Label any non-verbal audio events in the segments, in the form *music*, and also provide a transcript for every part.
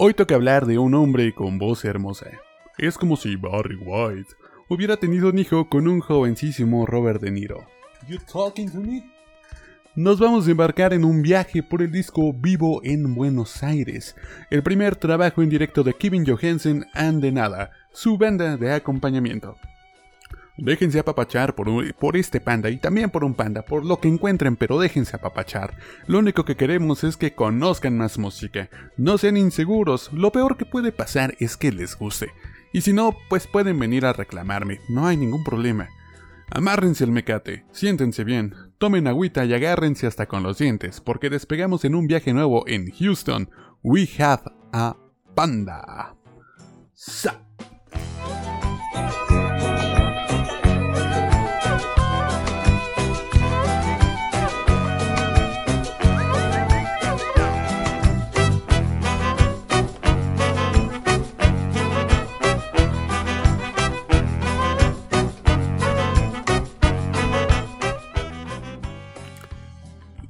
Hoy toca hablar de un hombre con voz hermosa. Es como si Barry White hubiera tenido un hijo con un jovencísimo Robert De Niro. You talking to me? Nos vamos a embarcar en un viaje por el disco Vivo en Buenos Aires, el primer trabajo en directo de Kevin Johansen and de Nada, su banda de acompañamiento. Déjense apapachar por, por este panda y también por un panda, por lo que encuentren, pero déjense apapachar. Lo único que queremos es que conozcan más música. No sean inseguros, lo peor que puede pasar es que les guste. Y si no, pues pueden venir a reclamarme, no hay ningún problema. Amárrense el mecate, siéntense bien, tomen agüita y agárrense hasta con los dientes, porque despegamos en un viaje nuevo en Houston. We have a panda. Sa.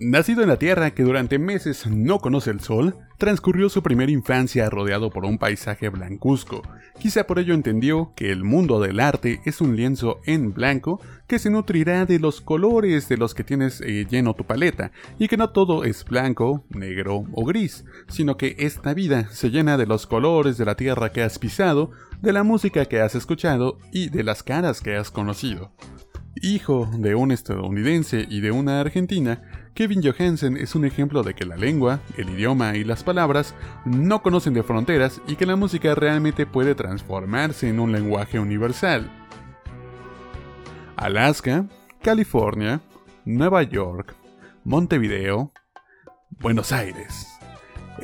Nacido en la tierra que durante meses no conoce el sol, transcurrió su primera infancia rodeado por un paisaje blancuzco. Quizá por ello entendió que el mundo del arte es un lienzo en blanco que se nutrirá de los colores de los que tienes eh, lleno tu paleta, y que no todo es blanco, negro o gris, sino que esta vida se llena de los colores de la tierra que has pisado, de la música que has escuchado y de las caras que has conocido. Hijo de un estadounidense y de una argentina, Kevin Johansen es un ejemplo de que la lengua, el idioma y las palabras no conocen de fronteras y que la música realmente puede transformarse en un lenguaje universal. Alaska, California, Nueva York, Montevideo, Buenos Aires.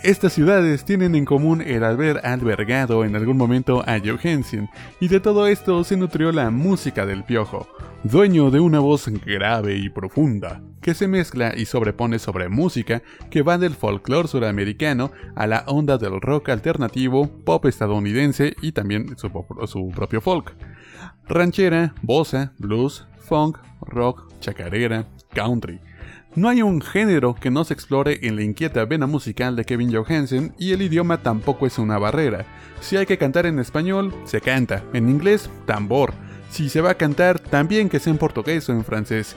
Estas ciudades tienen en común el haber albergado en algún momento a Johansen, y de todo esto se nutrió la música del piojo, dueño de una voz grave y profunda, que se mezcla y sobrepone sobre música que va del folclore suramericano a la onda del rock alternativo, pop estadounidense y también su, su propio folk. Ranchera, bossa, blues, funk, rock, chacarera, country no hay un género que no se explore en la inquieta vena musical de Kevin Johansen y el idioma tampoco es una barrera. Si hay que cantar en español, se canta. En inglés, tambor. Si se va a cantar, también que sea en portugués o en francés.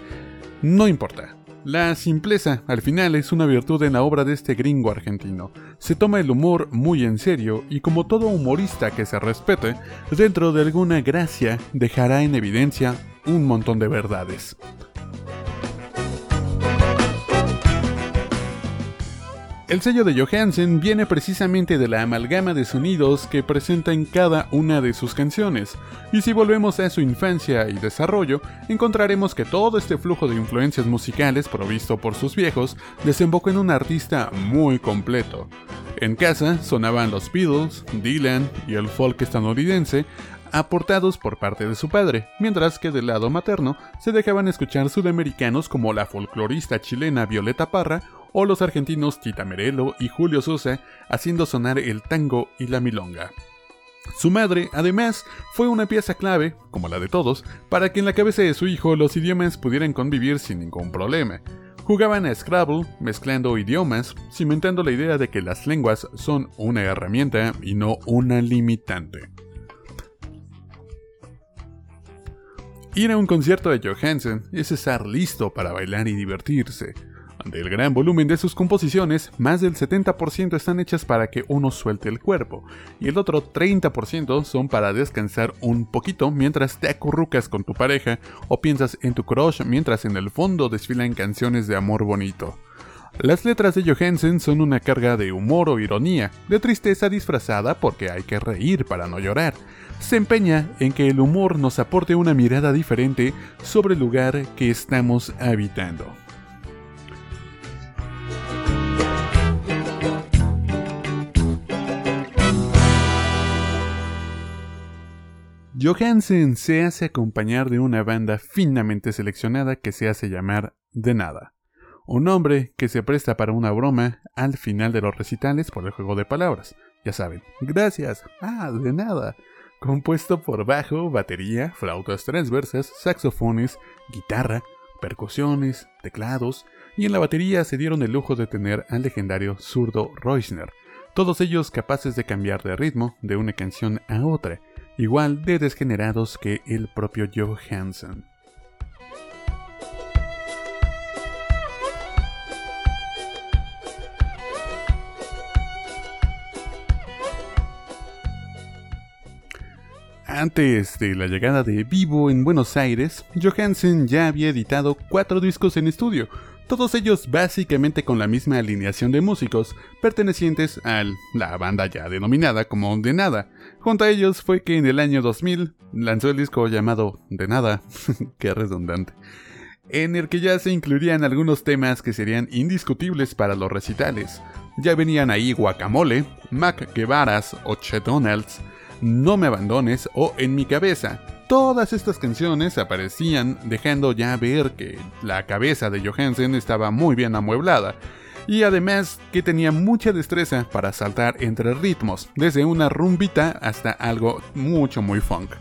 No importa. La simpleza, al final, es una virtud en la obra de este gringo argentino. Se toma el humor muy en serio y como todo humorista que se respete, dentro de alguna gracia dejará en evidencia un montón de verdades. El sello de Johansen viene precisamente de la amalgama de sonidos que presenta en cada una de sus canciones, y si volvemos a su infancia y desarrollo, encontraremos que todo este flujo de influencias musicales provisto por sus viejos desembocó en un artista muy completo. En casa sonaban los Beatles, Dylan y el folk estadounidense, aportados por parte de su padre, mientras que del lado materno se dejaban escuchar sudamericanos como la folclorista chilena Violeta Parra o los argentinos Tita Merelo y Julio Sosa haciendo sonar el tango y la milonga. Su madre, además, fue una pieza clave, como la de todos, para que en la cabeza de su hijo los idiomas pudieran convivir sin ningún problema. Jugaban a Scrabble, mezclando idiomas, cimentando la idea de que las lenguas son una herramienta y no una limitante. Ir a un concierto de Johansen es estar listo para bailar y divertirse. Del gran volumen de sus composiciones, más del 70% están hechas para que uno suelte el cuerpo, y el otro 30% son para descansar un poquito mientras te acurrucas con tu pareja o piensas en tu crush mientras en el fondo desfilan canciones de amor bonito. Las letras de Johansen son una carga de humor o ironía, de tristeza disfrazada porque hay que reír para no llorar. Se empeña en que el humor nos aporte una mirada diferente sobre el lugar que estamos habitando. Johansen se hace acompañar de una banda finamente seleccionada que se hace llamar De Nada. Un nombre que se presta para una broma al final de los recitales por el juego de palabras. Ya saben, gracias, ah, de nada. Compuesto por bajo, batería, flautas transversas, saxofones, guitarra, percusiones, teclados, y en la batería se dieron el lujo de tener al legendario zurdo Reusner, todos ellos capaces de cambiar de ritmo de una canción a otra, igual de desgenerados que el propio Johansson. Antes de la llegada de Vivo en Buenos Aires, Johansen ya había editado cuatro discos en estudio, todos ellos básicamente con la misma alineación de músicos, pertenecientes a la banda ya denominada como De Nada. Junto a ellos fue que en el año 2000 lanzó el disco llamado De Nada, *laughs* qué redundante, en el que ya se incluirían algunos temas que serían indiscutibles para los recitales. Ya venían ahí Guacamole, Mac Guevaras o Chet Donalds, no me abandones o En mi cabeza. Todas estas canciones aparecían dejando ya ver que la cabeza de Johansen estaba muy bien amueblada y además que tenía mucha destreza para saltar entre ritmos, desde una rumbita hasta algo mucho muy funk.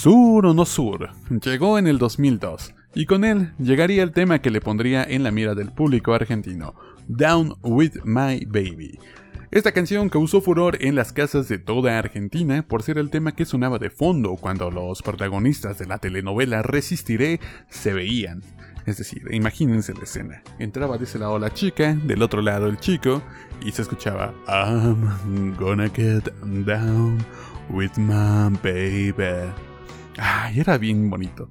Sur o no Sur llegó en el 2002 y con él llegaría el tema que le pondría en la mira del público argentino, Down with My Baby. Esta canción causó furor en las casas de toda Argentina por ser el tema que sonaba de fondo cuando los protagonistas de la telenovela Resistiré se veían. Es decir, imagínense la escena. Entraba de ese lado la chica, del otro lado el chico, y se escuchaba I'm gonna get down with my baby. Ay, era bien bonito.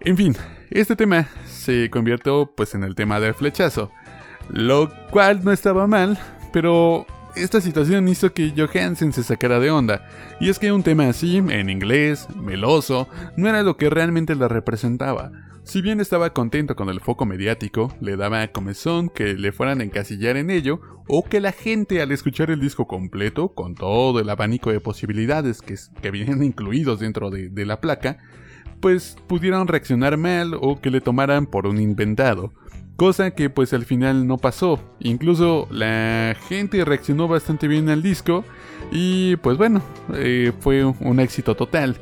En fin, este tema se convirtió pues en el tema del flechazo, lo cual no estaba mal, pero esta situación hizo que Johansen se sacara de onda, y es que un tema así, en inglés, meloso, no era lo que realmente la representaba. Si bien estaba contento con el foco mediático, le daba comezón que le fueran a encasillar en ello, o que la gente al escuchar el disco completo, con todo el abanico de posibilidades que, que vienen *laughs* incluidos dentro de, la placa, pues pudieran reaccionar mal o que le tomaran por un inventado. Cosa que pues al final no pasó. Incluso la gente reaccionó bastante bien al disco y pues bueno, eh, fue un éxito total.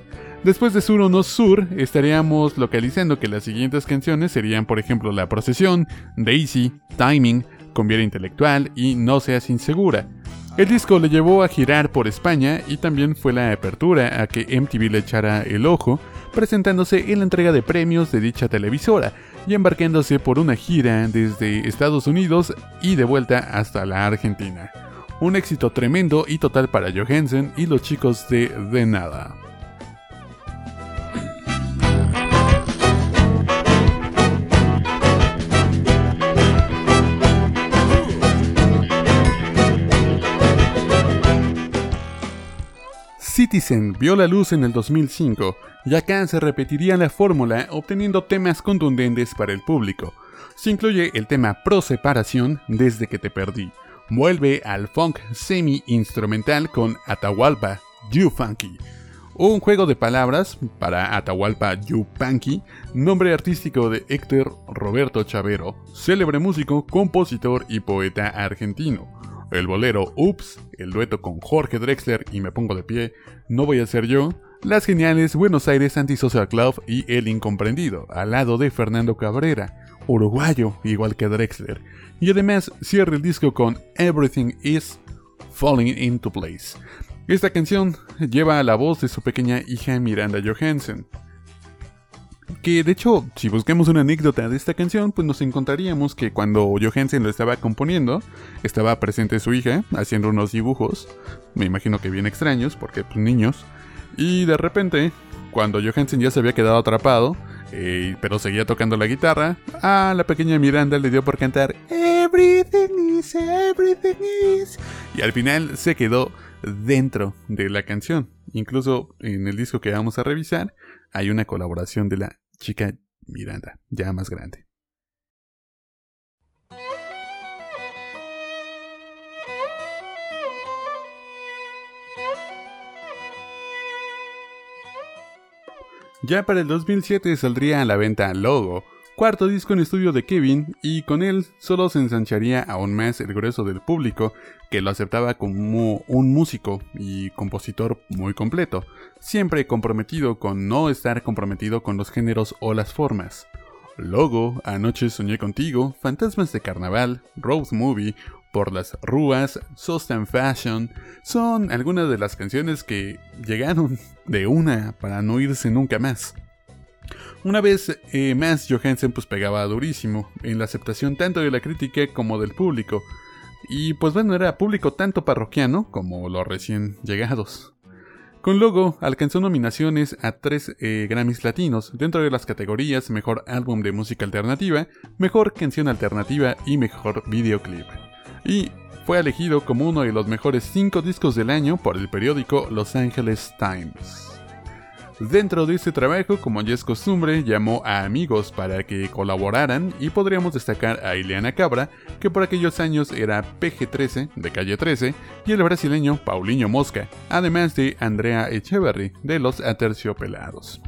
Después de Sur o No Sur, estaríamos localizando que las siguientes canciones serían, por ejemplo, La Procesión, Daisy, Timing, Conviera Intelectual y No Seas Insegura. El disco le llevó a girar por España y también fue la apertura a que MTV le echara el ojo, presentándose en la entrega de premios de dicha televisora y embarcándose por una gira desde Estados Unidos y de vuelta hasta la Argentina. Un éxito tremendo y total para Johansen y los chicos de De Nada. Citizen vio la luz en el 2005 y acá se repetiría la fórmula obteniendo temas contundentes para el público. Se incluye el tema Pro Separación desde que te perdí. Vuelve al funk semi-instrumental con Atahualpa, You Funky. Un juego de palabras para Atahualpa Yupanqui, nombre artístico de Héctor Roberto Chavero, célebre músico, compositor y poeta argentino el bolero Ups, el dueto con Jorge Drexler y Me Pongo de Pie, No Voy a Ser Yo, las geniales Buenos Aires Antisocial Club y El Incomprendido, al lado de Fernando Cabrera, uruguayo igual que Drexler, y además cierra el disco con Everything Is Falling Into Place. Esta canción lleva a la voz de su pequeña hija Miranda Johansen, que de hecho, si buscamos una anécdota de esta canción, pues nos encontraríamos que cuando Johansen lo estaba componiendo, estaba presente su hija haciendo unos dibujos, me imagino que bien extraños, porque pues niños, y de repente, cuando Johansen ya se había quedado atrapado, eh, pero seguía tocando la guitarra, a la pequeña Miranda le dio por cantar Everything is, everything is, y al final se quedó dentro de la canción. Incluso en el disco que vamos a revisar, hay una colaboración de la chica Miranda, ya más grande. Ya para el 2007 saldría a la venta Logo, cuarto disco en estudio de Kevin y con él solo se ensancharía aún más el grueso del público que lo aceptaba como un músico y compositor muy completo, siempre comprometido con no estar comprometido con los géneros o las formas. Logo, Anoche soñé contigo, Fantasmas de Carnaval, Road Movie, Por las Rúas, Sost and Fashion, son algunas de las canciones que llegaron de una para no irse nunca más. Una vez eh, más, Johansen pues pegaba durísimo en la aceptación tanto de la crítica como del público. Y pues bueno, era público tanto parroquiano como los recién llegados. Con Logo alcanzó nominaciones a tres eh, Grammys latinos dentro de las categorías Mejor Álbum de Música Alternativa, Mejor Canción Alternativa y Mejor Videoclip. Y fue elegido como uno de los mejores cinco discos del año por el periódico Los Angeles Times. Dentro de este trabajo, como ya es costumbre, llamó a amigos para que colaboraran y podríamos destacar a Ileana Cabra, que por aquellos años era PG-13 de Calle 13, y el brasileño Paulinho Mosca, además de Andrea Echeverry de Los Aterciopelados.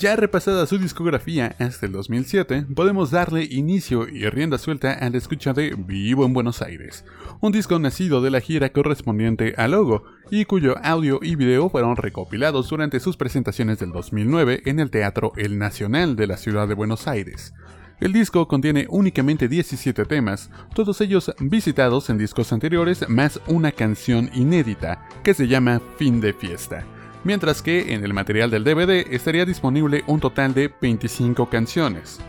Ya repasada su discografía hasta el 2007, podemos darle inicio y rienda suelta a la escucha de Vivo en Buenos Aires, un disco nacido de la gira correspondiente a Logo y cuyo audio y video fueron recopilados durante sus presentaciones del 2009 en el Teatro El Nacional de la ciudad de Buenos Aires. El disco contiene únicamente 17 temas, todos ellos visitados en discos anteriores, más una canción inédita que se llama Fin de Fiesta mientras que en el material del DVD estaría disponible un total de 25 canciones.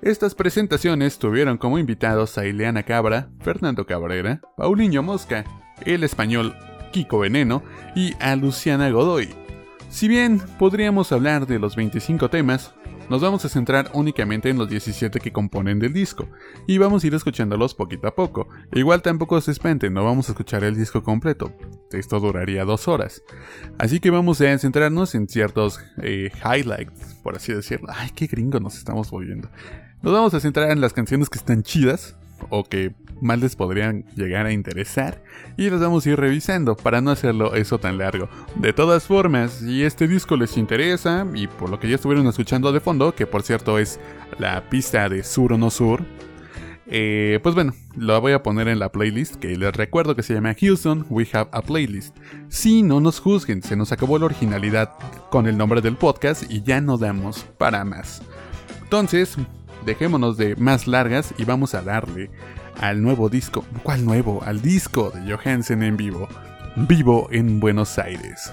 Estas presentaciones tuvieron como invitados a Ileana Cabra, Fernando Cabrera, Paulinho Mosca, el español Kiko Veneno y a Luciana Godoy. Si bien podríamos hablar de los 25 temas, nos vamos a centrar únicamente en los 17 que componen del disco, y vamos a ir escuchándolos poquito a poco. Igual tampoco se espanten, no vamos a escuchar el disco completo, esto duraría dos horas. Así que vamos a centrarnos en ciertos eh, highlights, por así decirlo. Ay, qué gringo nos estamos volviendo. Nos vamos a centrar en las canciones que están chidas, o que más les podrían llegar a interesar y los vamos a ir revisando para no hacerlo eso tan largo. De todas formas, si este disco les interesa y por lo que ya estuvieron escuchando de fondo, que por cierto es la pista de Sur o No Sur, eh, pues bueno, lo voy a poner en la playlist que les recuerdo que se llama Houston We Have a Playlist. Si no nos juzguen, se nos acabó la originalidad con el nombre del podcast y ya no damos para más. Entonces, dejémonos de más largas y vamos a darle al nuevo disco. ¿Cuál nuevo? Al disco de Johansen en vivo. Vivo en Buenos Aires.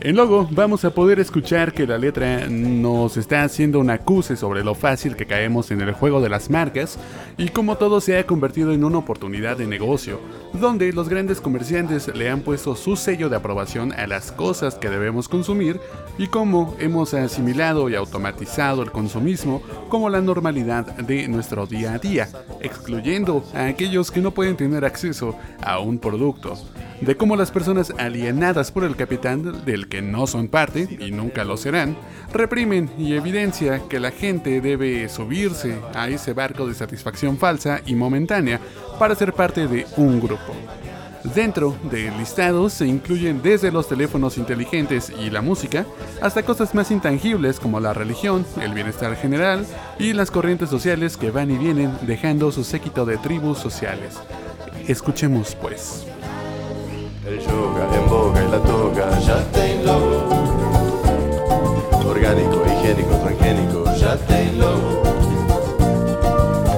En Logo vamos a poder escuchar que la letra nos está haciendo un acuse sobre lo fácil que caemos en el juego de las marcas y cómo todo se ha convertido en una oportunidad de negocio, donde los grandes comerciantes le han puesto su sello de aprobación a las cosas que debemos consumir y cómo hemos asimilado y automatizado el consumismo como la normalidad de nuestro día a día, excluyendo a aquellos que no pueden tener acceso a un producto de cómo las personas alienadas por el capitán, del que no son parte y nunca lo serán, reprimen y evidencia que la gente debe subirse a ese barco de satisfacción falsa y momentánea para ser parte de un grupo. Dentro del listado se incluyen desde los teléfonos inteligentes y la música hasta cosas más intangibles como la religión, el bienestar general y las corrientes sociales que van y vienen dejando su séquito de tribus sociales. Escuchemos pues. El yoga en boga y la toga ya te logo. Orgánico, higiénico, transgénico, ya te logo.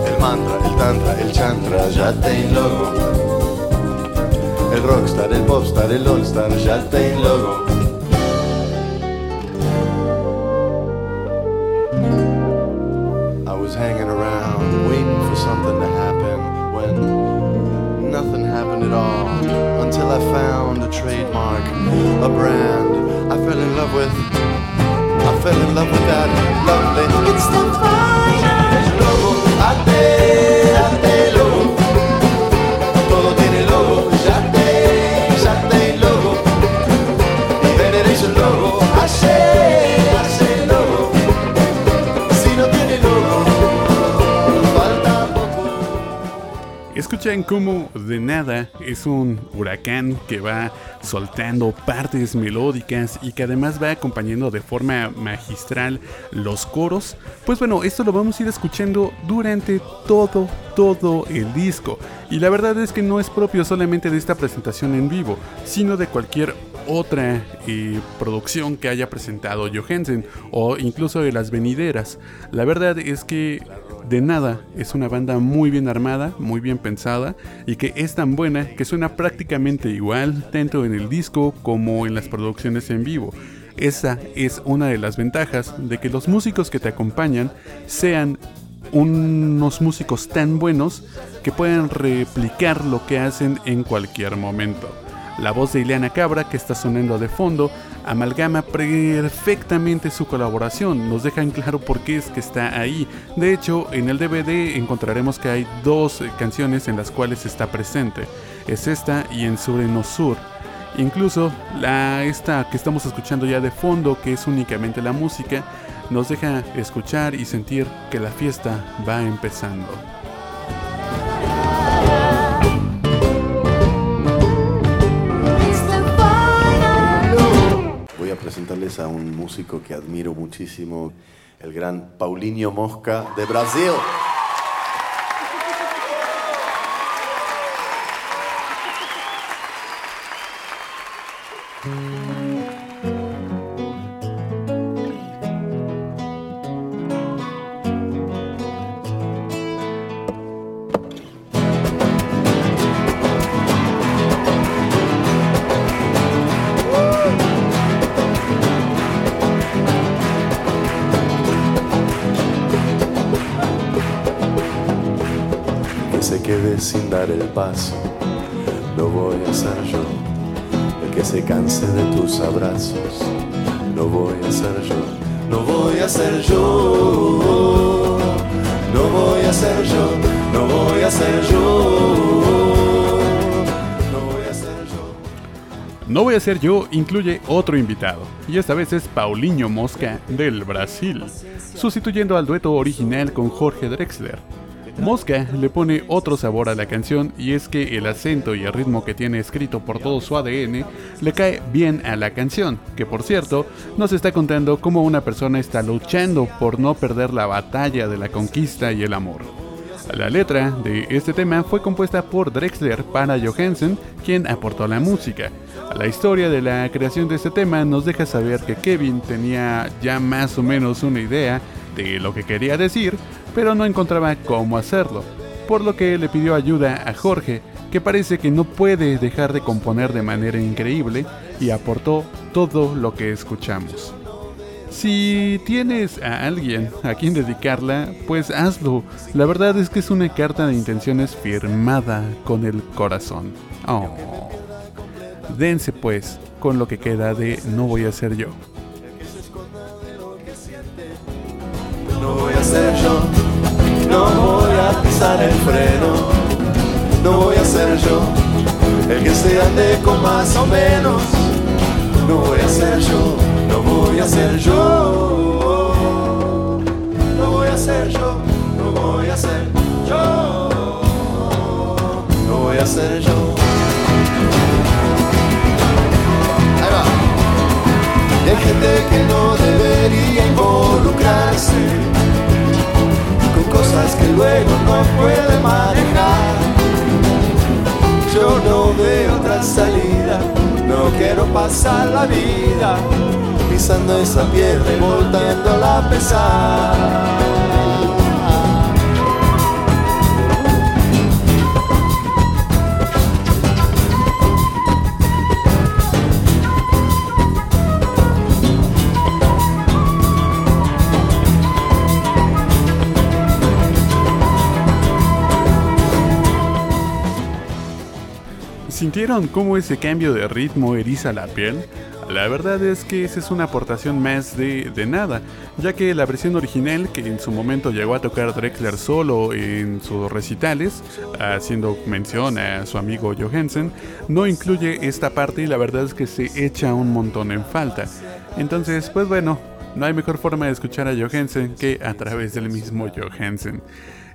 El mantra, el tantra, el chantra, ya te logo. El rockstar, el popstar, el allstar, ya te logo. Hanging around waiting for something to happen when nothing happened at all until I found a trademark, a brand I fell in love with. I fell in love with that lovely. It's the logo. Ate, ate Escuchan cómo de nada es un huracán que va soltando partes melódicas y que además va acompañando de forma magistral los coros. Pues bueno, esto lo vamos a ir escuchando durante todo, todo el disco. Y la verdad es que no es propio solamente de esta presentación en vivo, sino de cualquier otra eh, producción que haya presentado Johansen o incluso de las venideras. La verdad es que de nada es una banda muy bien armada, muy bien pensada y que es tan buena que suena prácticamente igual tanto en el disco como en las producciones en vivo. Esa es una de las ventajas de que los músicos que te acompañan sean unos músicos tan buenos que pueden replicar lo que hacen en cualquier momento. La voz de Ileana Cabra, que está sonando de fondo, amalgama perfectamente su colaboración, nos deja en claro por qué es que está ahí. De hecho, en el DVD encontraremos que hay dos canciones en las cuales está presente. Es esta y en Sur en Sur. Incluso la esta que estamos escuchando ya de fondo, que es únicamente la música, nos deja escuchar y sentir que la fiesta va empezando. Presentarles a un músico que admiro muchísimo, el gran Paulinho Mosca de Brasil. Dar el paso, lo voy a hacer yo. El que se canse de tus abrazos, lo voy a hacer yo. No voy a ser yo, no voy a ser yo, no voy a ser yo, no voy a ser yo. No voy a ser yo incluye otro invitado, y esta vez es Paulinho Mosca del Brasil, sustituyendo al dueto original con Jorge Drexler. Mosca le pone otro sabor a la canción y es que el acento y el ritmo que tiene escrito por todo su ADN le cae bien a la canción, que por cierto nos está contando cómo una persona está luchando por no perder la batalla de la conquista y el amor. La letra de este tema fue compuesta por Drexler para Johansen, quien aportó la música. La historia de la creación de este tema nos deja saber que Kevin tenía ya más o menos una idea de lo que quería decir, pero no encontraba cómo hacerlo, por lo que le pidió ayuda a Jorge, que parece que no puede dejar de componer de manera increíble y aportó todo lo que escuchamos. Si tienes a alguien a quien dedicarla, pues hazlo. La verdad es que es una carta de intenciones firmada con el corazón. Oh. Dense pues con lo que queda de No voy a ser yo. no voy a ser yo, no voy a pisar el freno, no voy a ser yo, el que se ande con más o menos, no voy a ser yo, no voy a ser yo, no voy a ser yo, no voy a ser yo, no voy a ser yo. Ahí va. Gente que no debería involucrar con cosas que luego no puede manejar. Yo no veo otra salida, no quiero pasar la vida pisando esa piedra y volviéndola a pesar. ¿Sintieron cómo ese cambio de ritmo eriza la piel? La verdad es que esa es una aportación más de, de nada, ya que la versión original que en su momento llegó a tocar Drexler solo en sus recitales, haciendo mención a su amigo Johansen, no incluye esta parte y la verdad es que se echa un montón en falta. Entonces, pues bueno, no hay mejor forma de escuchar a Johansen que a través del mismo Johansen.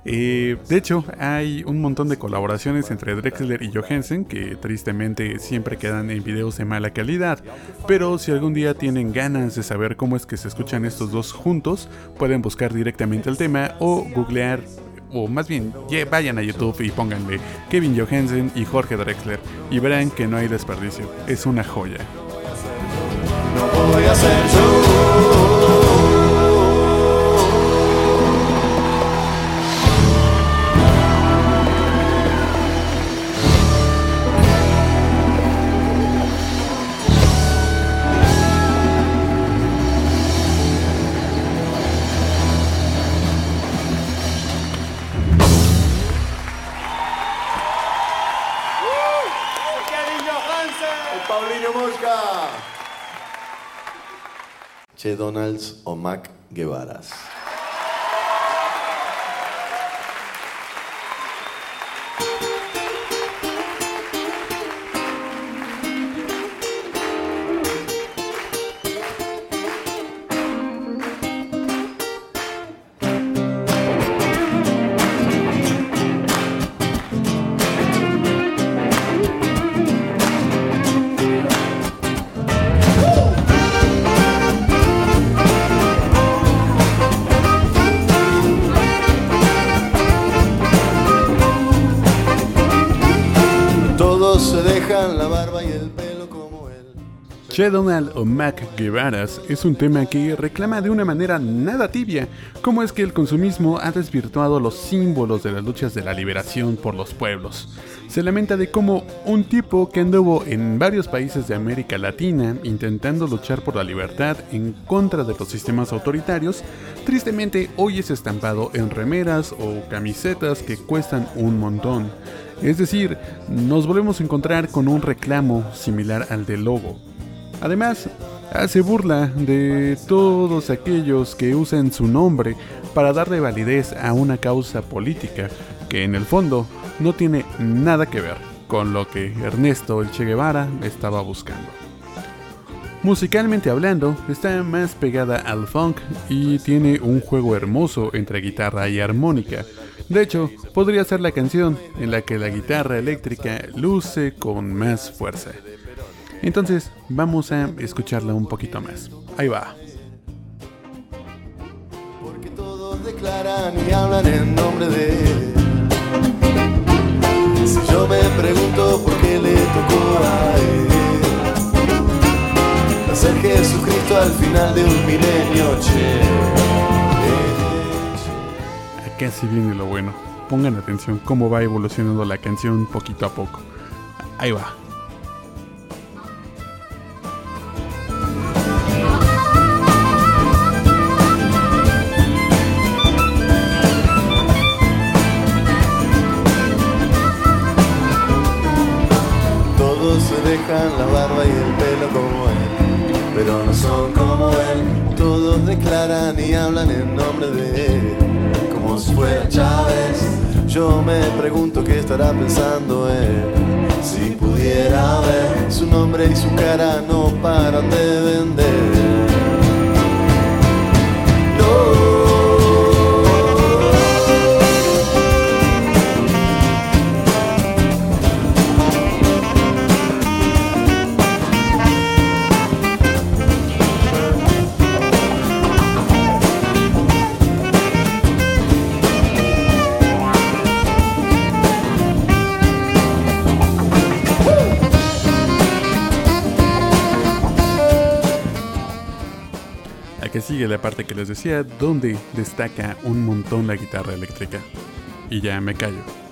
Eh, de hecho, hay un montón de colaboraciones entre Drexler y Johansen que tristemente siempre quedan en videos de mala calidad, pero si algún día tienen ganas de saber cómo es que se escuchan estos dos juntos, pueden buscar directamente el tema o googlear o más bien vayan a YouTube y pónganle Kevin Johansen y Jorge Drexler y verán que no hay desperdicio, es una joya. No voy a. Donalds o Mac Guevaras. Che o Mac Guevaras es un tema que reclama de una manera nada tibia cómo es que el consumismo ha desvirtuado los símbolos de las luchas de la liberación por los pueblos. Se lamenta de cómo un tipo que anduvo en varios países de América Latina intentando luchar por la libertad en contra de los sistemas autoritarios, tristemente hoy es estampado en remeras o camisetas que cuestan un montón. Es decir, nos volvemos a encontrar con un reclamo similar al del logo. Además, hace burla de todos aquellos que usan su nombre para darle validez a una causa política que en el fondo no tiene nada que ver con lo que Ernesto el Che Guevara estaba buscando. Musicalmente hablando, está más pegada al funk y tiene un juego hermoso entre guitarra y armónica. De hecho, podría ser la canción en la que la guitarra eléctrica luce con más fuerza. Entonces, vamos a escucharla un poquito más. Ahí va. Porque todos declaran y hablan en nombre de él. Si yo me pregunto por qué le tocó a él ser Jesucristo al final de un milenio, che. Acá sí viene lo bueno. Pongan atención cómo va evolucionando la canción poquito a poco. Ahí va. Dejan la barba y el pelo como él, pero no son como él. Todos declaran y hablan en nombre de él, como si fuera Chávez. Yo me pregunto qué estará pensando él. Si pudiera ver su nombre y su cara, no paran de vender. Que sigue la parte que les decía, donde destaca un montón la guitarra eléctrica. Y ya me callo.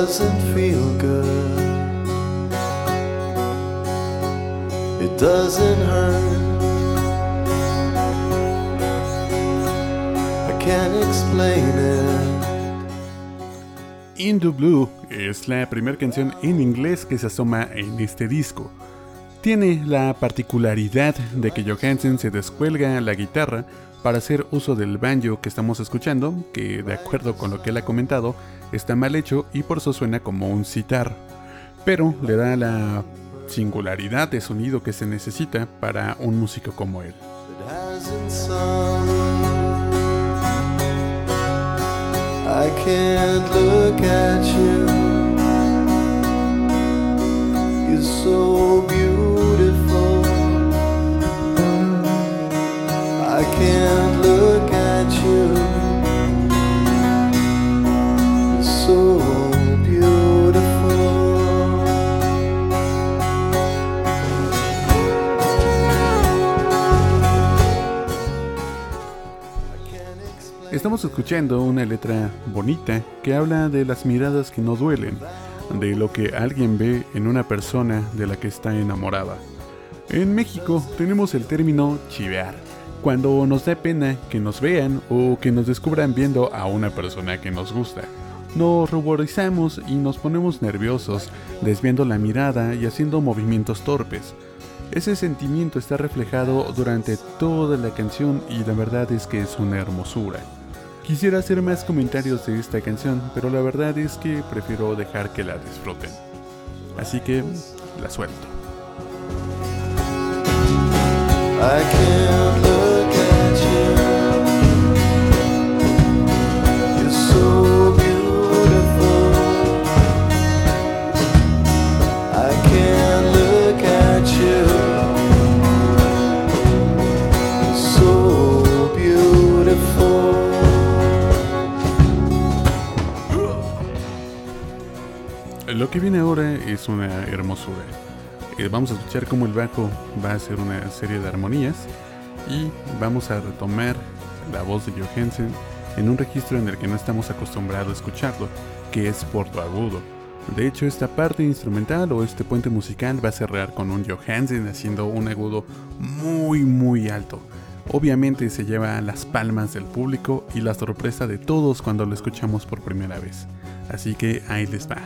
Doesn't. It doesn't hurt. I can't explain it. Into Blue es la primera canción en inglés que se asoma en este disco. Tiene la particularidad de que Johansen se descuelga la guitarra para hacer uso del banjo que estamos escuchando, que de acuerdo con lo que él ha comentado, está mal hecho y por eso suena como un sitar. Pero le da la singularidad de sonido que se necesita para un músico como él. Estamos escuchando una letra bonita que habla de las miradas que no duelen, de lo que alguien ve en una persona de la que está enamorada. En México tenemos el término chivear, cuando nos da pena que nos vean o que nos descubran viendo a una persona que nos gusta. Nos ruborizamos y nos ponemos nerviosos, desviando la mirada y haciendo movimientos torpes. Ese sentimiento está reflejado durante toda la canción y la verdad es que es una hermosura. Quisiera hacer más comentarios de esta canción, pero la verdad es que prefiero dejar que la disfruten. Así que la suelto. Que viene ahora es una hermosura. Eh, vamos a escuchar cómo el bajo va a hacer una serie de armonías Y vamos a retomar la voz de Johansen en un registro en el que no estamos acostumbrados a escucharlo, que es Porto Agudo. De hecho, esta parte instrumental o este puente musical va a cerrar con un Johansen haciendo un agudo muy muy alto. Obviamente se lleva las palmas del público y la sorpresa de todos cuando lo escuchamos por primera vez. Así que ahí les va.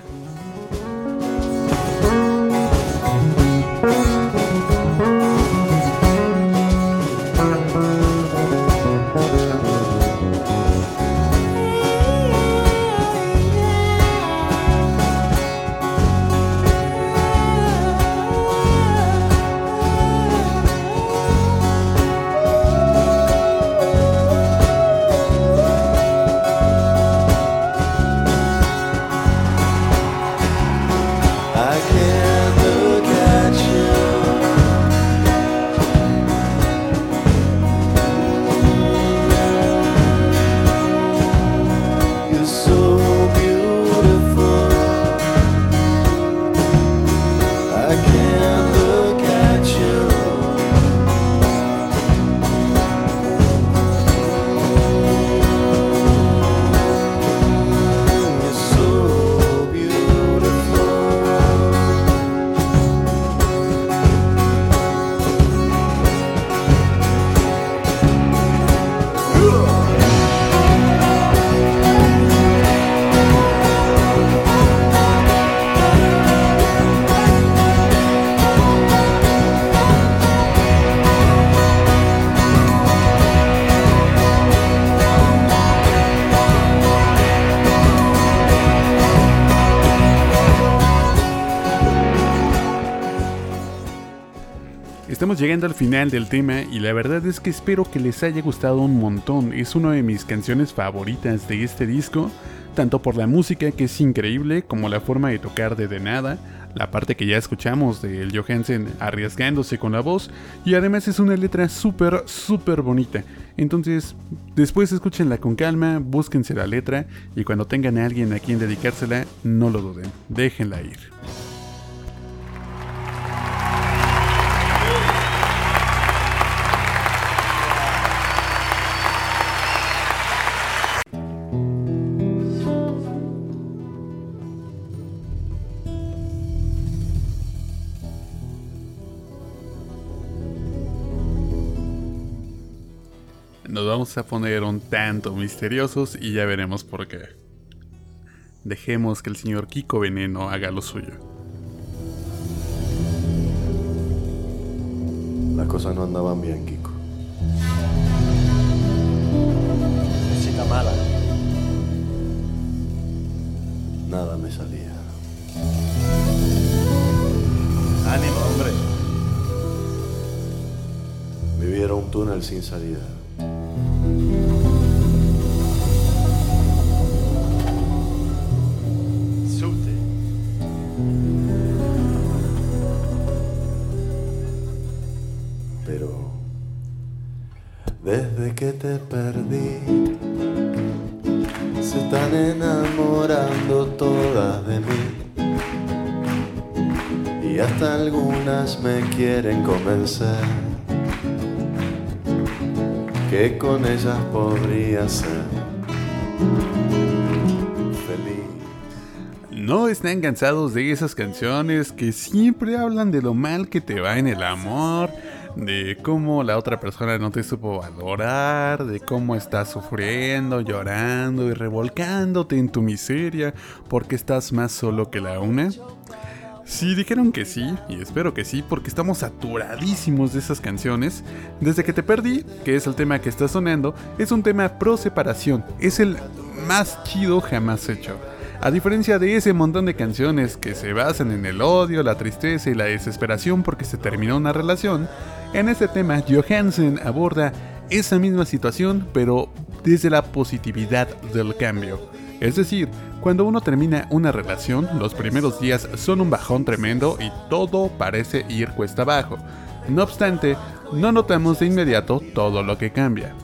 Estamos llegando al final del tema y la verdad es que espero que les haya gustado un montón. Es una de mis canciones favoritas de este disco, tanto por la música que es increíble como la forma de tocar de nada, la parte que ya escuchamos del Johansen arriesgándose con la voz y además es una letra súper, súper bonita. Entonces, después escúchenla con calma, búsquense la letra y cuando tengan a alguien a quien dedicársela, no lo duden, déjenla ir. A poner un tanto misteriosos y ya veremos por qué. Dejemos que el señor Kiko Veneno haga lo suyo. Las cosas no andaban bien, Kiko. Música mala. Nada me salía. Ánimo, hombre. Viviera un túnel sin salida. Desde que te perdí, se están enamorando todas de mí. Y hasta algunas me quieren convencer que con ellas podría ser feliz. ¿No están cansados de esas canciones que siempre hablan de lo mal que te va en el amor? De cómo la otra persona no te supo valorar, de cómo estás sufriendo, llorando y revolcándote en tu miseria porque estás más solo que la una. Si dijeron que sí, y espero que sí, porque estamos saturadísimos de esas canciones. Desde que te perdí, que es el tema que está sonando, es un tema pro separación. Es el más chido jamás hecho. A diferencia de ese montón de canciones que se basan en el odio, la tristeza y la desesperación porque se terminó una relación, en este tema Johansen aborda esa misma situación pero desde la positividad del cambio. Es decir, cuando uno termina una relación, los primeros días son un bajón tremendo y todo parece ir cuesta abajo. No obstante, no notamos de inmediato todo lo que cambia.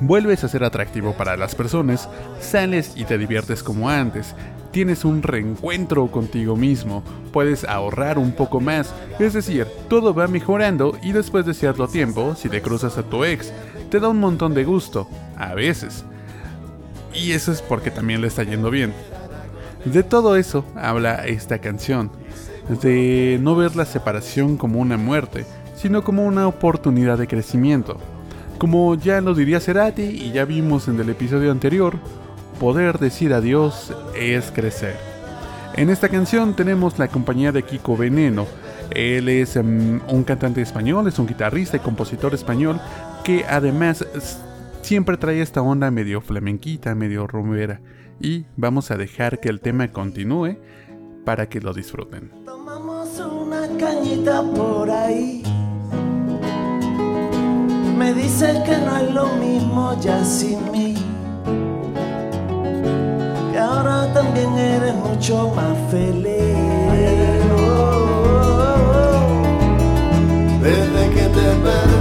Vuelves a ser atractivo para las personas, sales y te diviertes como antes, tienes un reencuentro contigo mismo, puedes ahorrar un poco más, es decir, todo va mejorando y después de cierto tiempo, si te cruzas a tu ex, te da un montón de gusto, a veces. Y eso es porque también le está yendo bien. De todo eso habla esta canción, de no ver la separación como una muerte, sino como una oportunidad de crecimiento. Como ya lo diría Cerati y ya vimos en el episodio anterior, poder decir adiós es crecer. En esta canción tenemos la compañía de Kiko Veneno. Él es mm, un cantante español, es un guitarrista y compositor español que además siempre trae esta onda medio flamenquita, medio rumbera. Y vamos a dejar que el tema continúe para que lo disfruten. Tomamos una cañita por ahí. Me dices que no es lo mismo ya sin mí. Que ahora también eres mucho más feliz. Oh, oh, oh. Desde que te perdí,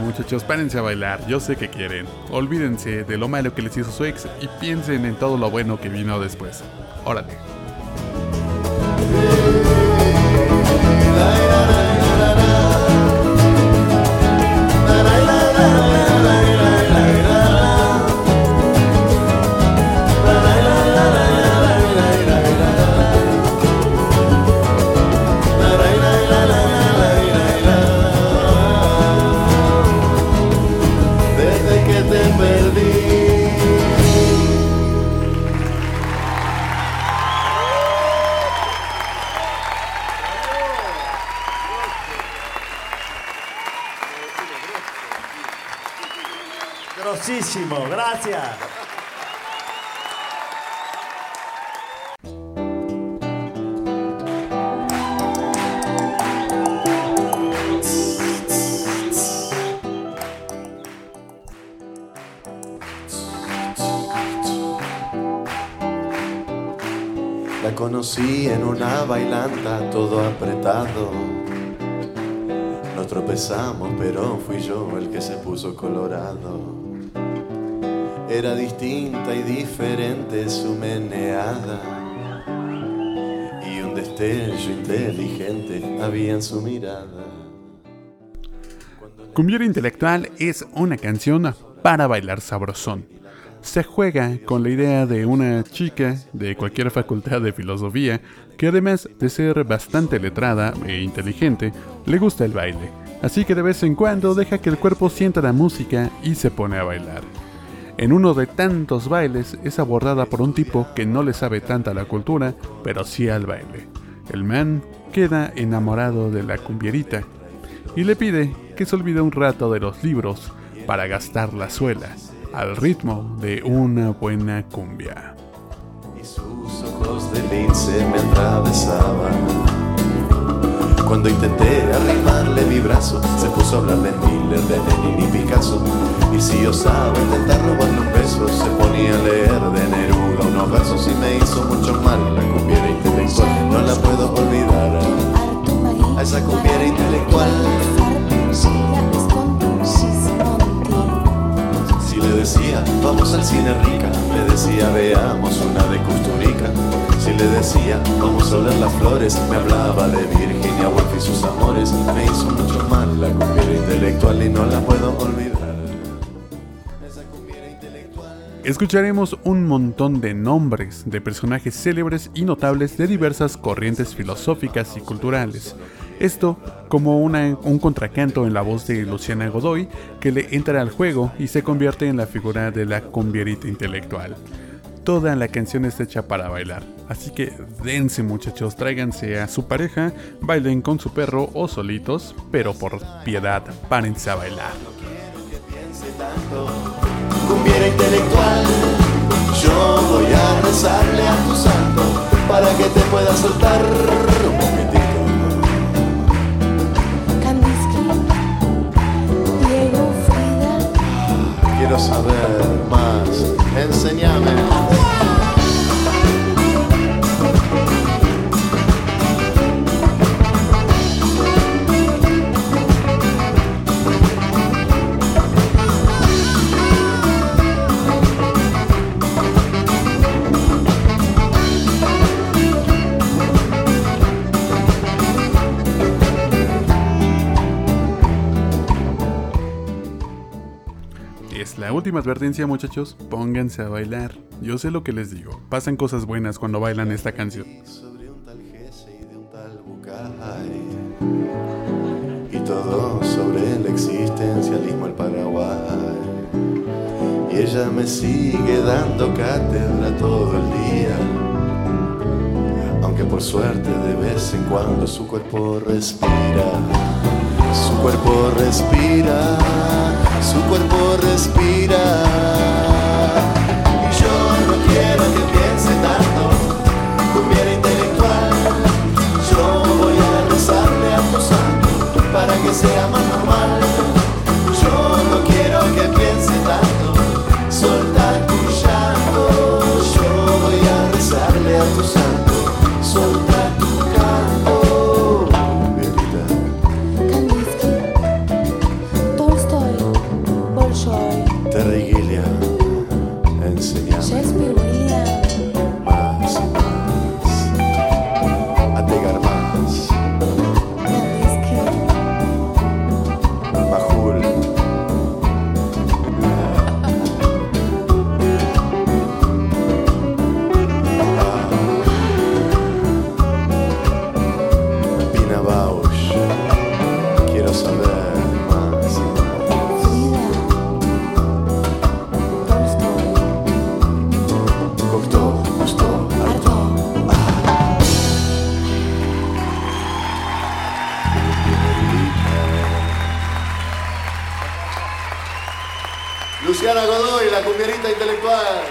Muchachos, párense a bailar, yo sé que quieren. Olvídense de lo malo que les hizo su ex y piensen en todo lo bueno que vino después. Órale. Fui yo el que se puso colorado. Era distinta y diferente su meneada. Y un destello inteligente había en su mirada. Cumbiera Intelectual es una canción para bailar sabrosón. Se juega con la idea de una chica de cualquier facultad de filosofía que además de ser bastante letrada e inteligente, le gusta el baile. Así que de vez en cuando deja que el cuerpo sienta la música y se pone a bailar. En uno de tantos bailes es abordada por un tipo que no le sabe tanta a la cultura, pero sí al baile. El man queda enamorado de la cumbierita y le pide que se olvide un rato de los libros para gastar la suela al ritmo de una buena cumbia. y sus ojos de lince me atravesaban. Cuando intenté arrimarle mi brazo, se puso a hablar de Miller, de Lenin y Picasso. Y si osaba intentar robarle un beso, se ponía a leer de Neruda unos versos y me hizo mucho mal. La cumbiera intelectual, no la puedo olvidar. A esa cumbiera intelectual, si le decía, vamos al cine rica, le decía, veamos Escucharemos un montón de nombres de personajes célebres y notables de diversas corrientes filosóficas y culturales. Esto como un contracanto en la voz de Luciana Godoy que le entra al juego y se convierte en la figura de la cumbierita intelectual. Toda la canción está hecha para bailar, así que dense muchachos, tráiganse a su pareja, bailen con su perro o solitos, pero por piedad, párense a bailar. piense tanto. Cumbiera intelectual, yo voy a rezarle a tu santo para que te pueda soltar un poquitito. Kandinsky, Diego Frida, Quiero saber más, enséñame. La última advertencia, muchachos. Pónganse a bailar. Yo sé lo que les digo. Pasan cosas buenas cuando bailan esta canción. sobre un tal y de un tal Bucay. Y todo sobre el existencialismo el Paraguay. Y ella me sigue dando cátedra todo el día. Aunque por suerte de vez en cuando su cuerpo respira. Su cuerpo respira. Su cuerpo respira. Y yo no quiero que piense tanto cumbiera intelectual. Yo voy a rezarle a tu para que sea más cumbierita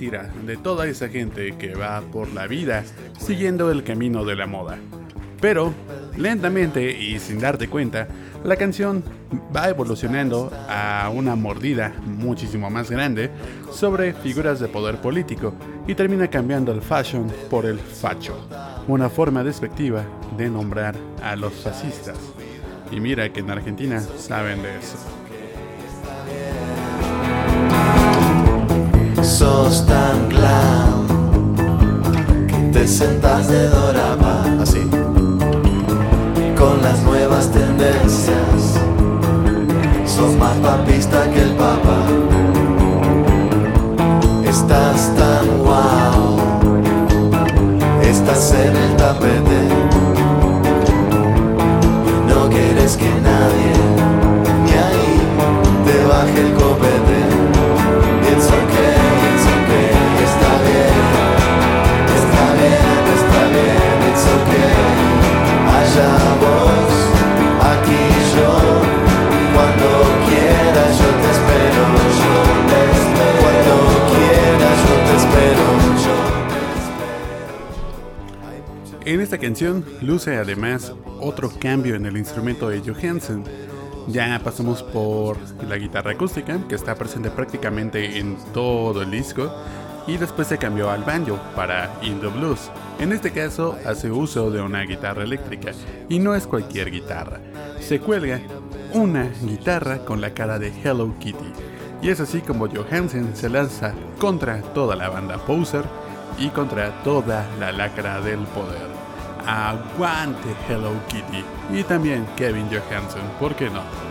de toda esa gente que va por la vida siguiendo el camino de la moda. Pero, lentamente y sin darte cuenta, la canción va evolucionando a una mordida muchísimo más grande sobre figuras de poder político y termina cambiando el fashion por el facho, una forma despectiva de nombrar a los fascistas. Y mira que en Argentina saben de eso. Sos tan clown que te sentas de dorapa así con las nuevas tendencias. Sos más papista que el papa. Estás tan wow, estás en el tapete. No quieres que nadie ni ahí te baje el copete. En esta canción luce además otro cambio en el instrumento de Johansen. Ya pasamos por la guitarra acústica, que está presente prácticamente en todo el disco, y después se cambió al banjo para In the Blues. En este caso hace uso de una guitarra eléctrica, y no es cualquier guitarra. Se cuelga una guitarra con la cara de Hello Kitty, y es así como Johansen se lanza contra toda la banda Poser y contra toda la lacra del poder. Aguante Hello Kitty y también Kevin Johansen, ¿por qué no?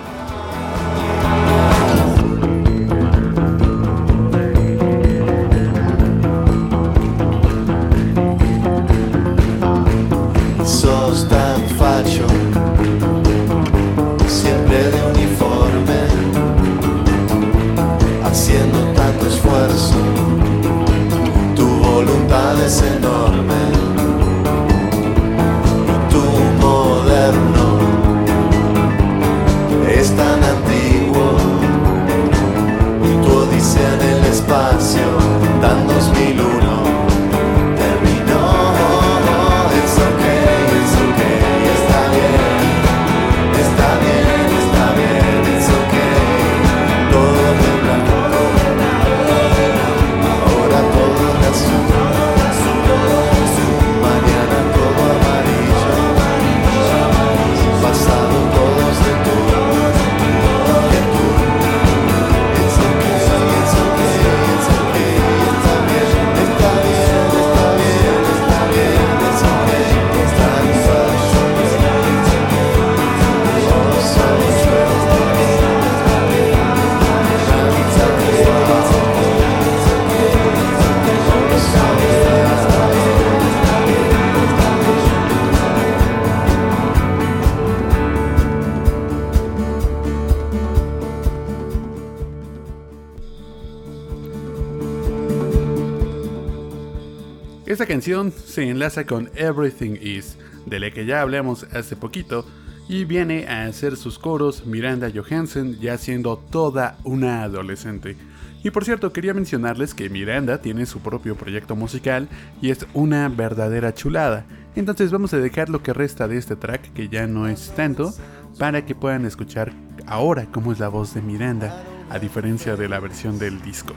Canción se enlaza con Everything Is, de la que ya hablamos hace poquito, y viene a hacer sus coros Miranda Johansen ya siendo toda una adolescente. Y por cierto, quería mencionarles que Miranda tiene su propio proyecto musical y es una verdadera chulada. Entonces vamos a dejar lo que resta de este track, que ya no es tanto, para que puedan escuchar ahora cómo es la voz de Miranda, a diferencia de la versión del disco.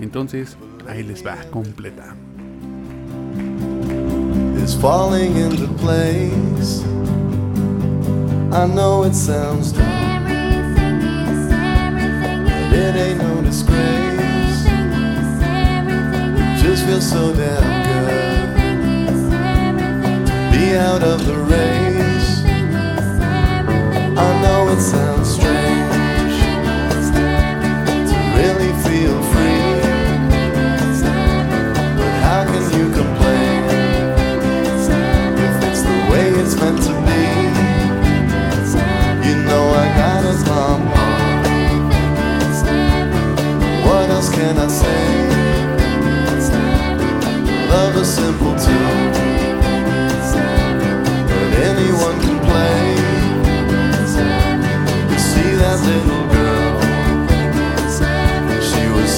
Entonces, ahí les va completa. Is falling into place. I know it sounds dumb, Everything is, everything but it ain't no disgrace. everything is, everything is, Just feels so damn good. everything is, everything is, Be out of the race. everything is, everything I know it sounds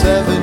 seven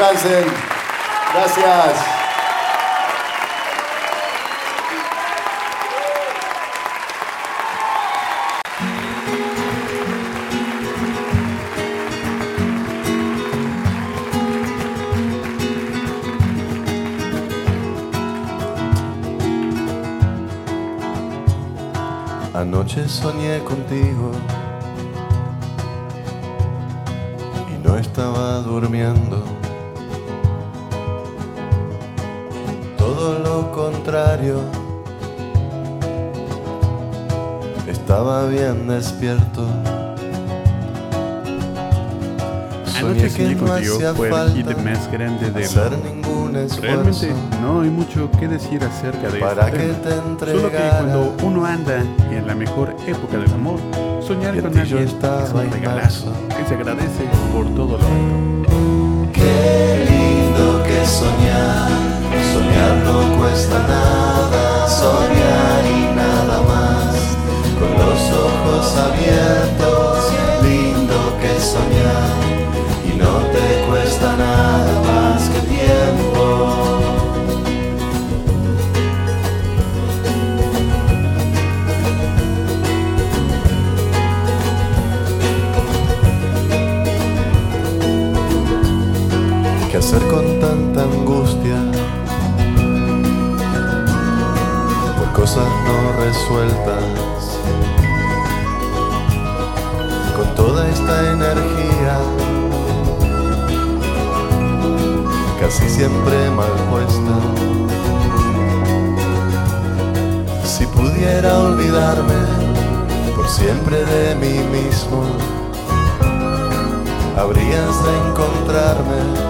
Gracias. Anoche soñé contigo y no estaba durmiendo. Contrario, estaba bien despierto. Anoche soñé que no contigo hacía fue el hit más grande de esfuerzo Realmente no hay mucho que decir acerca de para este que tema. te Solo que cuando uno anda en la mejor época del amor, soñar Y con alguien es un regalazo que se agradece por todo lo alto. Qué lindo que soñar, soñar no cuesta nada, soñar y nada más, con los ojos abiertos, lindo que soñar, y no te cuesta nada más que tiempo. ¿Qué hacer con cosas no resueltas. Con toda esta energía, casi siempre mal puesta. Si pudiera olvidarme por siempre de mí mismo, habrías de encontrarme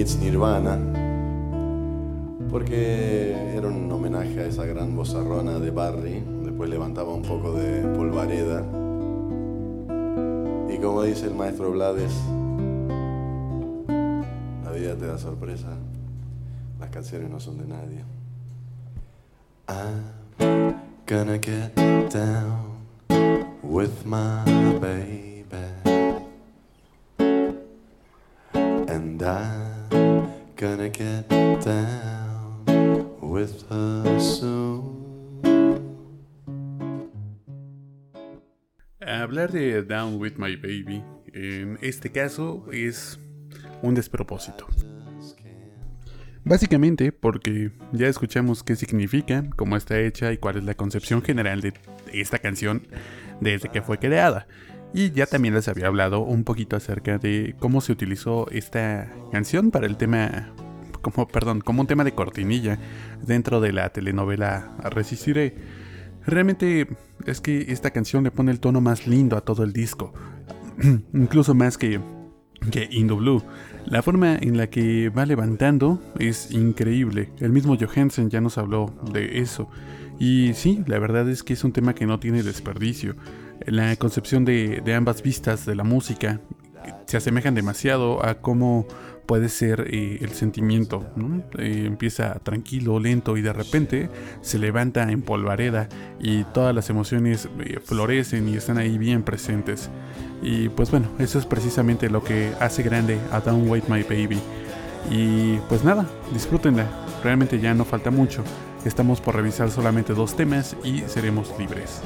Meets Nirvana, porque era un homenaje a esa gran vozarrona de Barry. Después levantaba un poco de polvareda. Y como dice el maestro Blades, la vida te da sorpresa. Las canciones no son de nadie. I'm gonna get down with my baby. And gonna get down with her soon. Hablar de Down with My Baby en este caso es un despropósito. Básicamente porque ya escuchamos qué significa, cómo está hecha y cuál es la concepción general de esta canción desde que fue creada. Y ya también les había hablado un poquito acerca de cómo se utilizó esta canción para el tema, como, perdón, como un tema de cortinilla dentro de la telenovela Resistiré. Realmente es que esta canción le pone el tono más lindo a todo el disco, *clears throat* incluso más que, que In the Blue. La forma en la que va levantando es increíble. El mismo Johansen ya nos habló de eso. Y sí, la verdad es que es un tema que no tiene desperdicio. La concepción de, ambas vistas de la música se asemejan demasiado a cómo puede ser eh, el sentimiento. Eh, empieza tranquilo, lento y de repente se levanta en polvareda y todas las emociones eh, florecen y están ahí bien presentes. Y pues bueno, eso es precisamente lo que hace grande a Don't Wait My Baby. Y pues nada, disfrútenla. Realmente ya no falta mucho. Estamos por revisar solamente dos temas y seremos libres.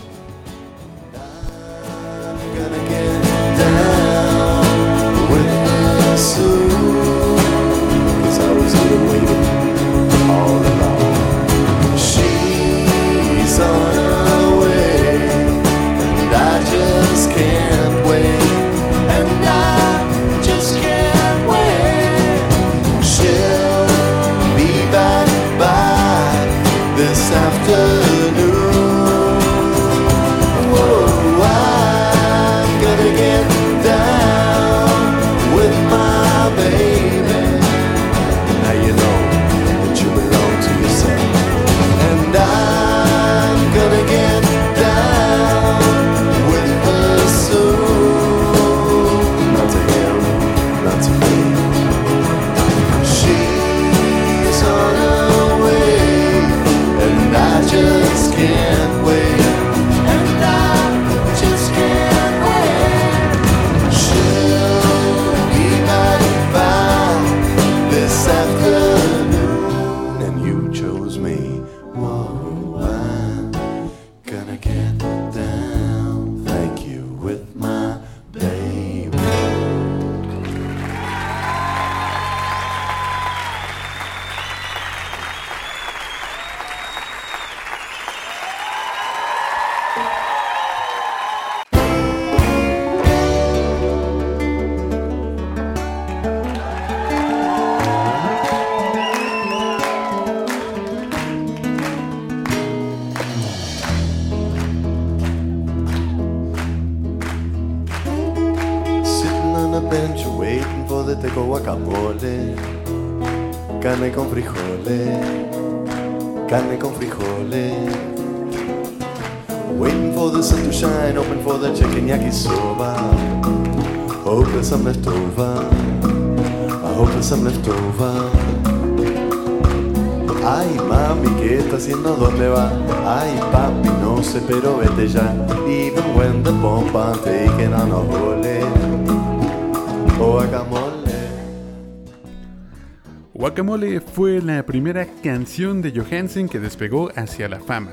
Canción de Johansen que despegó hacia la fama.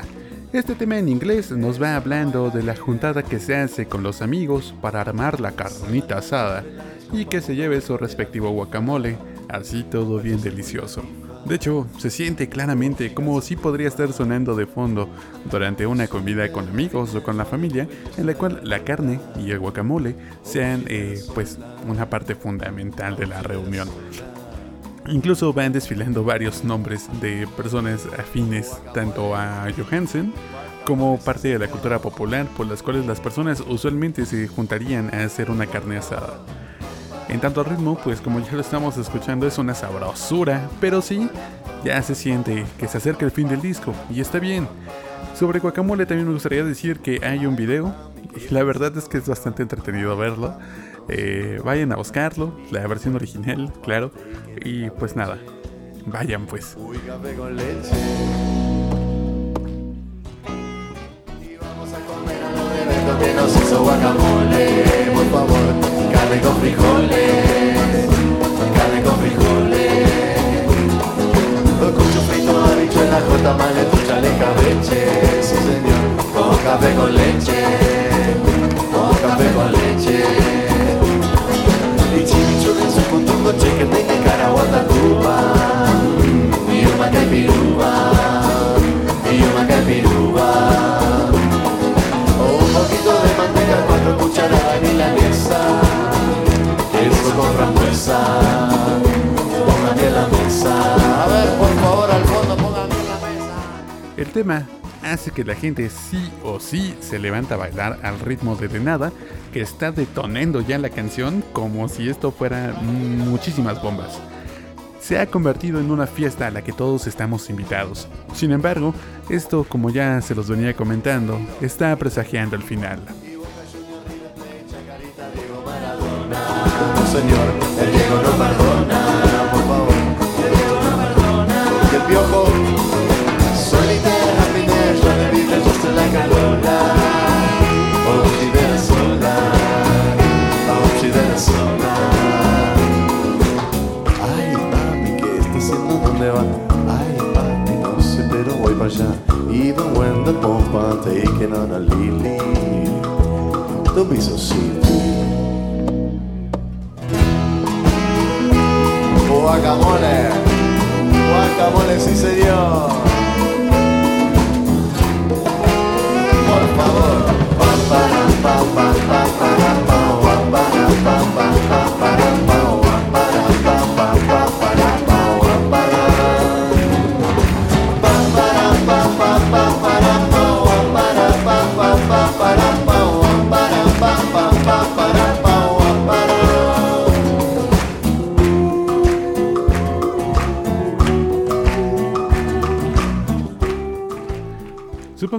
Este tema en inglés nos va hablando de la juntada que se hace con los amigos para armar la carnita asada y que se lleve su respectivo guacamole, así todo bien delicioso. De hecho, se siente claramente como si podría estar sonando de fondo durante una comida con amigos o con la familia, en la cual la carne y el guacamole sean eh, pues una parte fundamental de la reunión. Incluso van desfilando varios nombres de personas afines tanto a Johansen como parte de la cultura popular por las cuales las personas usualmente se juntarían a hacer una carne asada. En tanto ritmo, pues como ya lo estamos escuchando es una sabrosura, pero sí, ya se siente que se acerca el fin del disco y está bien. Sobre guacamole también me gustaría decir que hay un video y la verdad es que es bastante entretenido verlo. Eh, vayan a buscarlo, la versión original, claro. Y pues nada, Vayan pues. Uy, café con leche. Y vamos a comer a los eventos que nos hizo guacamole. Por favor, carne con frijoles. Carne con frijoles. Cucho frito, habichuela, jota, male, tucha, le cabeche. Sí, señor. Con café con leche. Con café con leche. De caraguata, cuba. Y una caipirúa. Y una caipirúa. O un poquito de manteca, cuatro cucharadas de milanesa. Queso con frambuesa. Póngame la mesa. A ver, por favor, al fondo, póngame la mesa. El tema hace que la gente sí o sí se levanta a bailar al ritmo de De Nada, que está detonando ya la canción como si esto fuera muchísimas bombas. Se ha convertido en una fiesta a la que todos estamos invitados. Sin embargo, esto, como ya se los venía comentando, está presagiando el final. Taking on a lily. Don't be so silly. Guacamole, guacamole, sí señor. Por favor.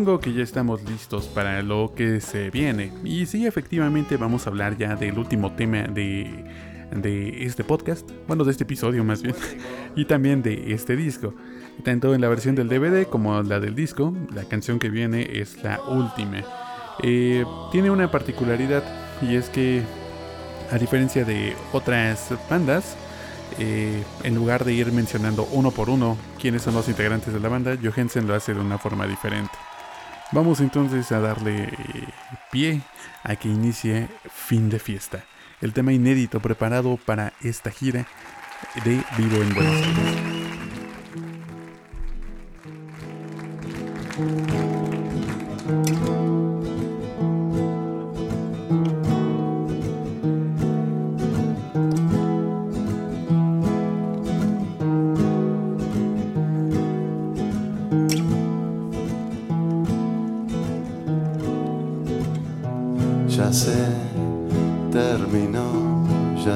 Supongo que ya estamos listos para lo que se viene. Y sí, efectivamente vamos a hablar ya del último tema de, de este podcast. Bueno, de este episodio más bien. *laughs* Y también de este disco. Tanto en la versión del DVD como la del disco, la canción que viene es la última. Eh, tiene una particularidad y es que a diferencia de otras bandas, eh, en lugar de ir mencionando uno por uno quiénes son los integrantes de la banda, Johansen lo hace de una forma diferente. Vamos entonces a darle eh, pie a que inicie Fin de Fiesta, el tema inédito preparado para esta gira de Vivo en Buenos Aires.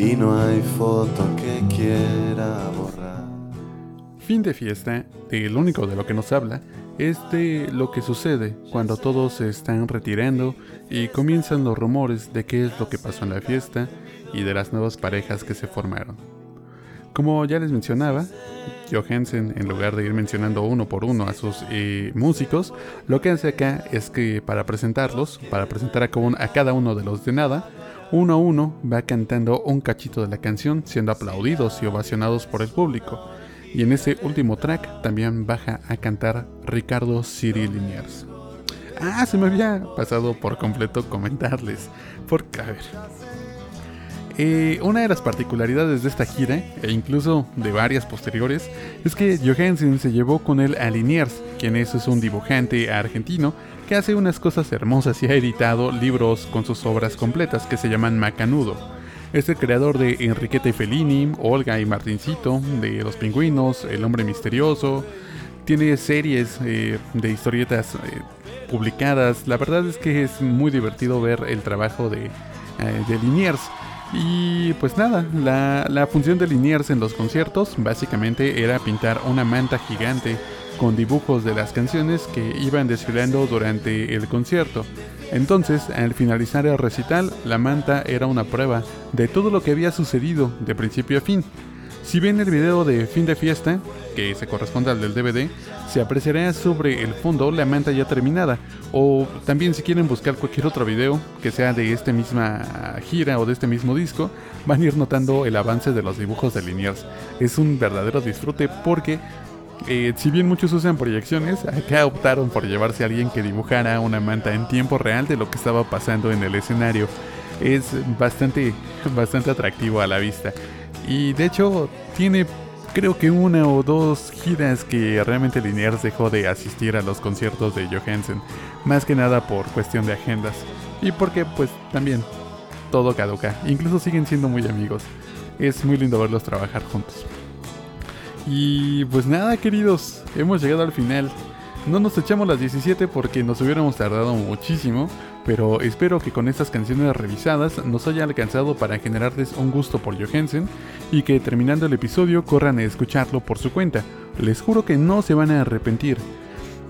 y no hay foto que quiera borrar. Fin de fiesta, de lo único de lo que nos habla, es de lo que sucede cuando todos se están retirando y comienzan los rumores de qué es lo que pasó en la fiesta y de las nuevas parejas que se formaron. Como ya les mencionaba, Johansen, en lugar de ir mencionando uno por uno a sus eh, músicos, lo que hace acá es que para presentarlos, para presentar a cada uno de los de nada, uno a uno va cantando un cachito de la canción, siendo aplaudidos y ovacionados por el público. Y en ese último track también baja a cantar Ricardo Siri Liniers. Ah, se me había pasado por completo comentarles. Porque, a ver. Eh, una de las particularidades de esta gira, e incluso de varias posteriores, es que Johansen se llevó con él a Liniers, quien es, es un dibujante argentino que hace unas cosas hermosas y ha editado libros con sus obras completas que se llaman Macanudo. Es el creador de Enriqueta y Fellini, Olga y Martincito, de Los Pingüinos, El Hombre Misterioso. Tiene series eh, de historietas eh, publicadas. La verdad es que es muy divertido ver el trabajo de, eh, de Liniers. Y pues nada, la, la función de Liniers en los conciertos básicamente era pintar una manta gigante con dibujos de las canciones que iban desfilando durante el concierto. Entonces, al finalizar el recital, la manta era una prueba de todo lo que había sucedido de principio a fin. Si ven el video de fin de fiesta, que se corresponde al del DVD, se apreciará sobre el fondo la manta ya terminada. O también si quieren buscar cualquier otro video que sea de esta misma gira o de este mismo disco, van a ir notando el avance de los dibujos de Liniers. Es un verdadero disfrute porque eh, si bien muchos usan proyecciones, acá optaron por llevarse a alguien que dibujara una manta en tiempo real de lo que estaba pasando en el escenario. Es bastante, *laughs* bastante atractivo a la vista. Y de hecho tiene creo que una o dos giras que realmente Liniers dejó de asistir a los conciertos de Johansen. Más que nada por cuestión de agendas. Y porque pues también todo caduca. Incluso siguen siendo muy amigos. Es muy lindo verlos trabajar juntos. Y pues nada, queridos, hemos llegado al final. No nos echamos las 17 porque nos hubiéramos tardado muchísimo, pero espero que con estas canciones revisadas nos haya alcanzado para generarles un gusto por Johansen y que terminando el episodio corran a escucharlo por su cuenta. Les juro que no se van a arrepentir.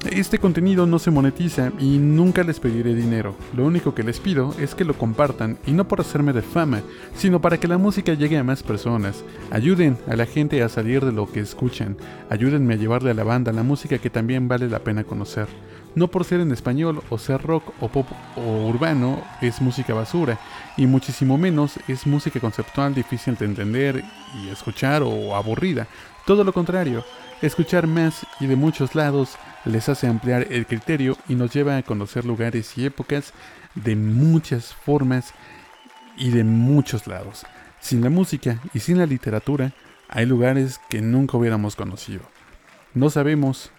Este contenido no se monetiza y nunca les pediré dinero. Lo único que les pido es que lo compartan y no por hacerme de fama, sino para que la música llegue a más personas. Ayuden a la gente a salir de lo que escuchan. Ayúdenme a llevarle a la banda la música que también vale la pena conocer. No por ser en español o ser rock o pop o urbano es música basura y muchísimo menos es música conceptual difícil de entender y escuchar o aburrida. Todo lo contrario, escuchar más y de muchos lados les hace ampliar el criterio y nos lleva a conocer lugares y épocas de muchas formas y de muchos lados. Sin la música y sin la literatura, hay lugares que nunca hubiéramos conocido. No sabemos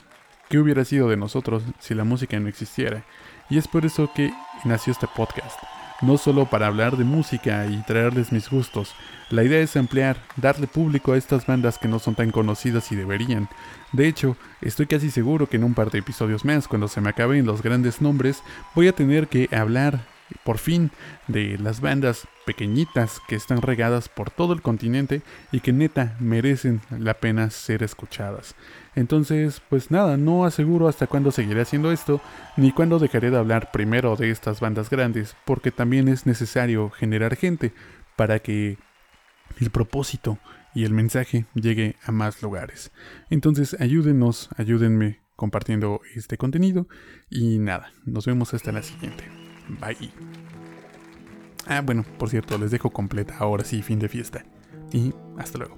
qué hubiera sido de nosotros si la música no existiera, y es por eso que nació este podcast. No solo para hablar de música y traerles mis gustos, la idea es ampliar, darle público a estas bandas que no son tan conocidas y deberían. De hecho, estoy casi seguro que en un par de episodios más, cuando se me acaben los grandes nombres, voy a tener que hablar por fin de las bandas pequeñitas que están regadas por todo el continente y que neta merecen la pena ser escuchadas. Entonces, pues nada, no aseguro hasta cuándo seguiré haciendo esto, ni cuándo dejaré de hablar primero de estas bandas grandes, porque también es necesario generar gente para que el propósito y el mensaje llegue a más lugares. Entonces, ayúdenos, ayúdenme compartiendo este contenido y nada, nos vemos hasta la siguiente. Bye. Ah, bueno, por cierto, les dejo completa ahora sí, fin de fiesta. Y hasta luego.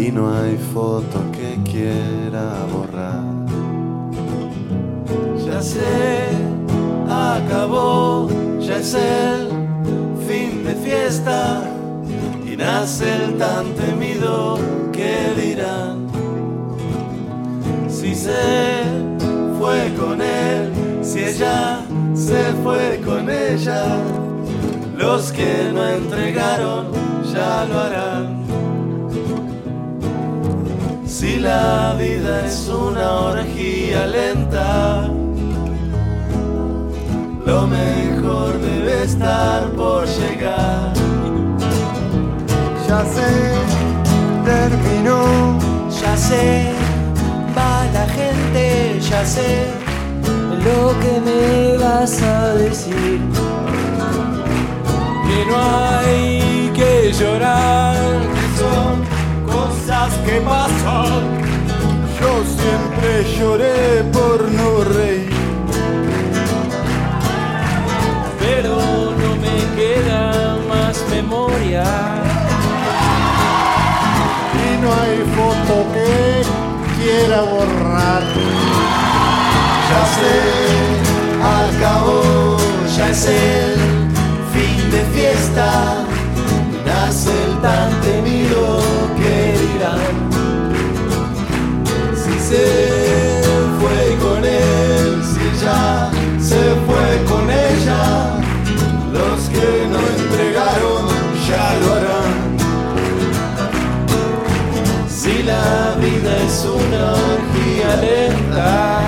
y no hay foto que quiera borrar. Ya sé, acabó, ya es el fin de fiesta y nace el tan temido que dirán. Si se fue con él, si ella se fue con ella, los que no entregaron ya lo harán. Si la vida es una orgía lenta, lo mejor debe estar por llegar. Ya sé, terminó, ya sé, va la gente, ya sé lo que me vas a decir. no hay que llorar, son cosas que pasan. Yo siempre lloré por no reír. pero no me queda más memoria. Y no hay foto que quiera borrar. Ya sé, acabó, ya es el fin de fiesta. Nace el tan temido es una orgía lenta,